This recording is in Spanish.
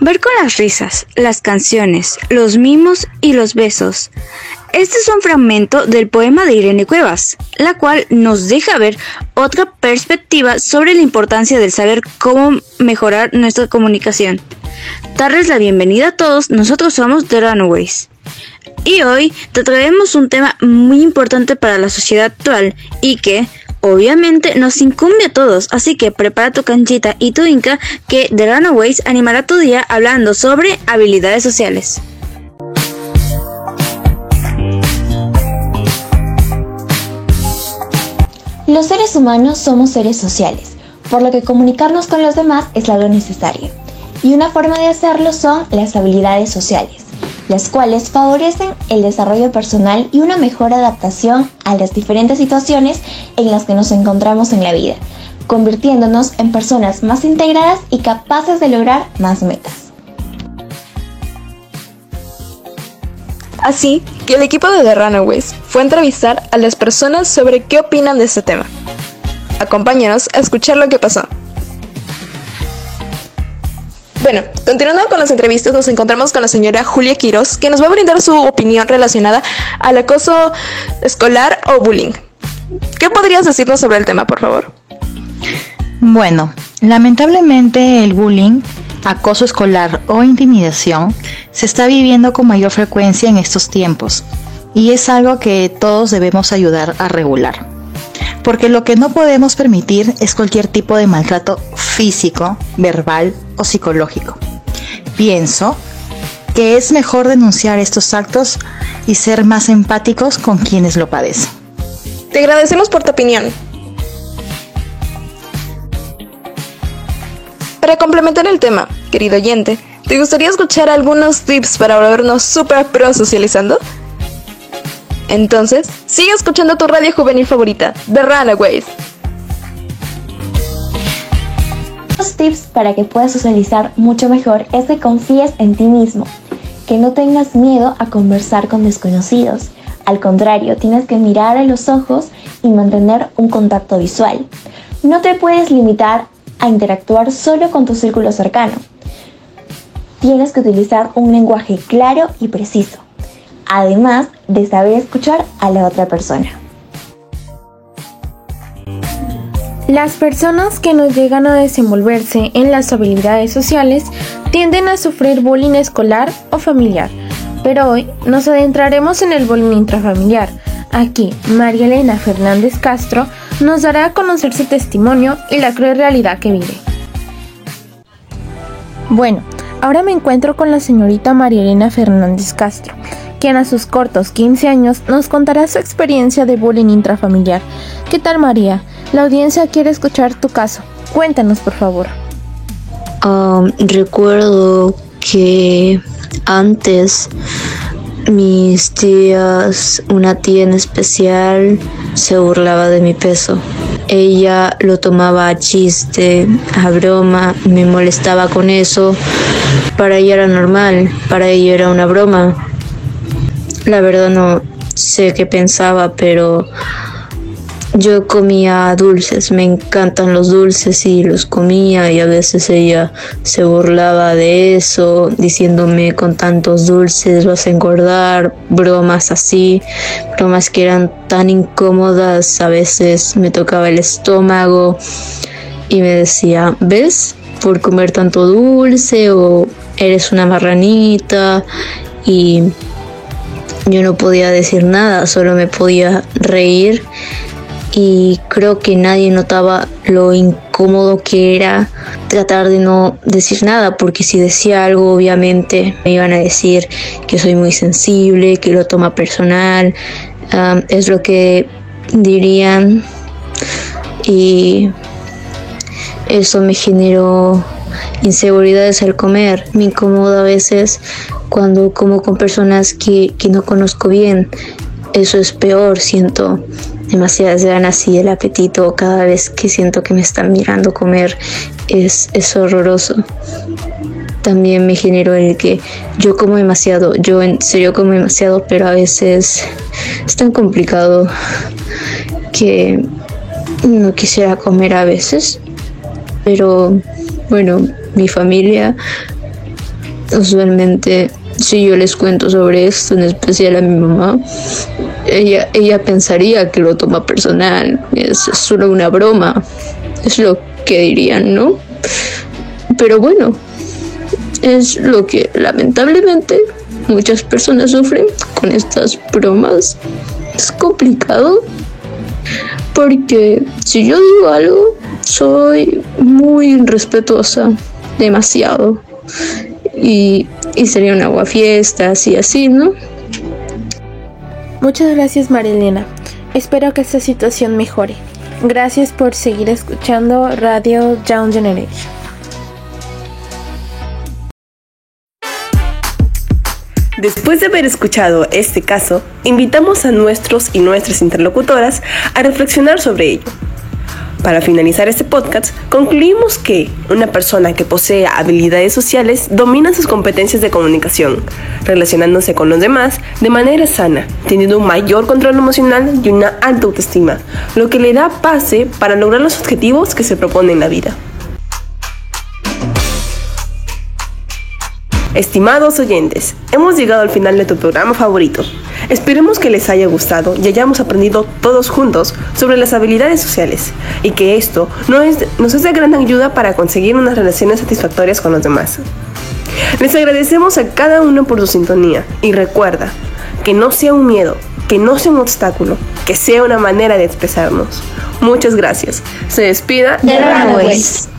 Ver con las risas, las canciones, los mimos y los besos. Este es un fragmento del poema de Irene Cuevas, la cual nos deja ver otra perspectiva sobre la importancia del saber cómo mejorar nuestra comunicación. Darles la bienvenida a todos, nosotros somos The Runaways. Y hoy te traemos un tema muy importante para la sociedad actual y que, obviamente nos incumbe a todos, así que prepara tu canchita y tu inca que The Runaways animará tu día hablando sobre habilidades sociales. Los seres humanos somos seres sociales, por lo que comunicarnos con los demás es algo necesario. Y una forma de hacerlo son las habilidades sociales las cuales favorecen el desarrollo personal y una mejor adaptación a las diferentes situaciones en las que nos encontramos en la vida, convirtiéndonos en personas más integradas y capaces de lograr más metas. Así que el equipo de The Runaways fue a entrevistar a las personas sobre qué opinan de este tema. Acompáñanos a escuchar lo que pasó. Bueno, continuando con las entrevistas, nos encontramos con la señora Julia Quiroz, que nos va a brindar su opinión relacionada al acoso escolar o bullying. ¿Qué podrías decirnos sobre el tema, por favor? Bueno, lamentablemente el bullying, acoso escolar o intimidación se está viviendo con mayor frecuencia en estos tiempos y es algo que todos debemos ayudar a regular porque lo que no podemos permitir es cualquier tipo de maltrato físico, verbal o psicológico. Pienso que es mejor denunciar estos actos y ser más empáticos con quienes lo padecen. Te agradecemos por tu opinión. Para complementar el tema, querido oyente, ¿te gustaría escuchar algunos tips para volvernos super pro socializando? Entonces, sigue escuchando tu radio juvenil favorita, The Runaways. Los tips para que puedas socializar mucho mejor es que confíes en ti mismo, que no tengas miedo a conversar con desconocidos. Al contrario, tienes que mirar a los ojos y mantener un contacto visual. No te puedes limitar a interactuar solo con tu círculo cercano. Tienes que utilizar un lenguaje claro y preciso además de saber escuchar a la otra persona. Las personas que no llegan a desenvolverse en las habilidades sociales tienden a sufrir bullying escolar o familiar, pero hoy nos adentraremos en el bullying intrafamiliar. Aquí, María Elena Fernández Castro nos dará a conocer su testimonio y la cruel realidad que vive. Bueno, ahora me encuentro con la señorita María Elena Fernández Castro, quien a sus cortos 15 años nos contará su experiencia de bullying intrafamiliar. ¿Qué tal María? La audiencia quiere escuchar tu caso. Cuéntanos, por favor. Um, recuerdo que antes mis tías, una tía en especial, se burlaba de mi peso. Ella lo tomaba a chiste, a broma, me molestaba con eso. Para ella era normal, para ella era una broma. La verdad no sé qué pensaba, pero yo comía dulces, me encantan los dulces y los comía y a veces ella se burlaba de eso, diciéndome con tantos dulces vas a engordar, bromas así, bromas que eran tan incómodas, a veces me tocaba el estómago y me decía, ¿ves? Por comer tanto dulce o eres una marranita y yo no podía decir nada, solo me podía reír y creo que nadie notaba lo incómodo que era tratar de no decir nada, porque si decía algo obviamente me iban a decir que soy muy sensible, que lo toma personal, es lo que dirían y eso me generó inseguridades al comer, me incomoda a veces cuando como con personas que, no conozco bien. Eso es peor, siento demasiadas ganas y el apetito cada vez que siento que me están mirando comer es, es horroroso. También me generó el que yo como demasiado, yo en serio como demasiado, pero a veces es tan complicado que no quisiera comer a veces. Pero bueno, mi familia usualmente si yo les cuento sobre esto, en especial a mi mamá, ella, ella pensaría que lo toma personal, es solo una broma, es lo que dirían, ¿no? Pero bueno, es lo que lamentablemente muchas personas sufren con estas bromas. Es complicado porque si yo digo algo, soy muy respetuosa, demasiado. Y, y sería un aguafiestas y así, ¿no? Muchas gracias Marilena. Espero que esta situación mejore. Gracias por seguir escuchando Radio Young Generation. Después de haber escuchado este caso, invitamos a nuestros y nuestras interlocutoras a reflexionar sobre ello. Para finalizar este podcast, concluimos que una persona que posee habilidades sociales domina sus competencias de comunicación, relacionándose con los demás de manera sana, teniendo un mayor control emocional y una alta autoestima, lo que le da pase para lograr los objetivos que se propone en la vida. Estimados oyentes, hemos llegado al final de tu programa favorito. Esperemos que les haya gustado y hayamos aprendido todos juntos sobre las habilidades sociales y que esto nos es de gran ayuda para conseguir unas relaciones satisfactorias con los demás. Les agradecemos a cada uno por su sintonía y recuerda que no sea un miedo, que no sea un obstáculo, que sea una manera de expresarnos. Muchas gracias. Se despida de.